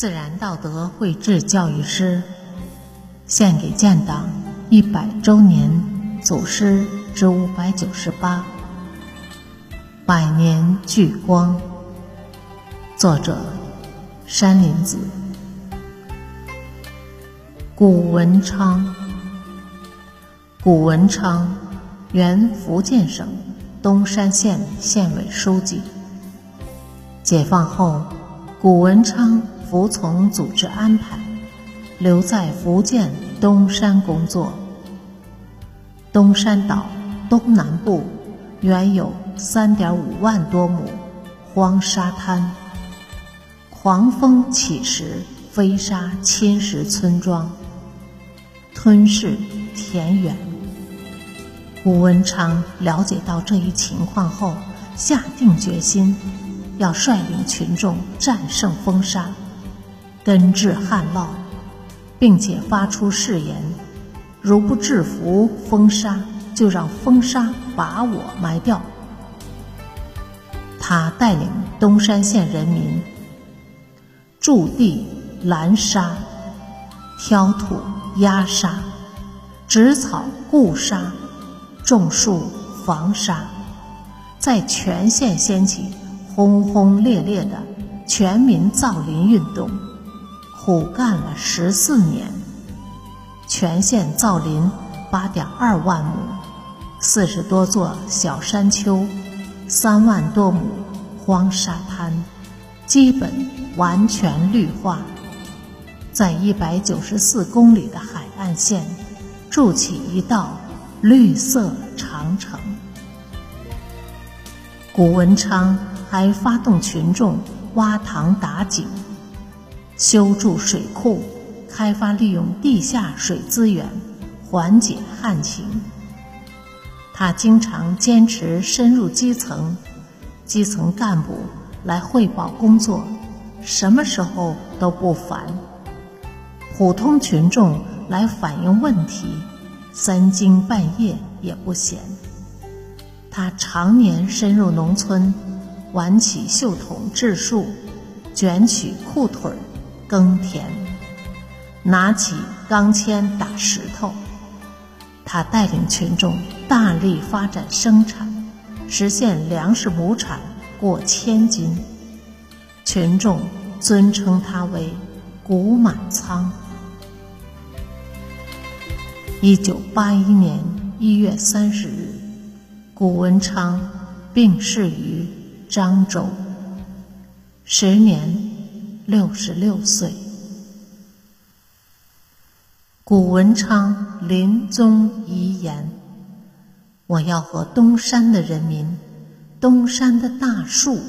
自然道德绘制教育诗，献给建党一百周年祖师之五百九十八，百年聚光。作者：山林子。古文昌，古文昌，原福建省东山县县委书记。解放后，古文昌。服从组织安排，留在福建东山工作。东山岛东南部原有三点五万多亩荒沙滩，狂风起时飞沙侵蚀村庄，吞噬田园。吴文昌了解到这一情况后，下定决心要率领群众战胜风沙。根治旱涝，并且发出誓言：如不制服风沙，就让风沙把我埋掉。他带领东山县人民筑地拦沙、挑土压沙、植草固沙、种树防沙，在全县掀起轰轰烈烈的全民造林运动。苦干了十四年，全县造林八点二万亩，四十多座小山丘，三万多亩荒沙滩，基本完全绿化，在一百九十四公里的海岸线筑起一道绿色长城。古文昌还发动群众挖塘打井。修筑水库，开发利用地下水资源，缓解旱情。他经常坚持深入基层，基层干部来汇报工作，什么时候都不烦；普通群众来反映问题，三更半夜也不闲。他常年深入农村，挽起袖筒治树，卷起裤腿儿。耕田，拿起钢钎打石头。他带领群众大力发展生产，实现粮食亩产过千斤。群众尊称他为“谷满仓”。一九八一年一月三十日，谷文昌病逝于漳州，时年。六十六岁，古文昌临终遗言：“我要和东山的人民，东山的大树，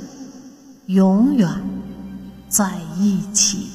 永远在一起。”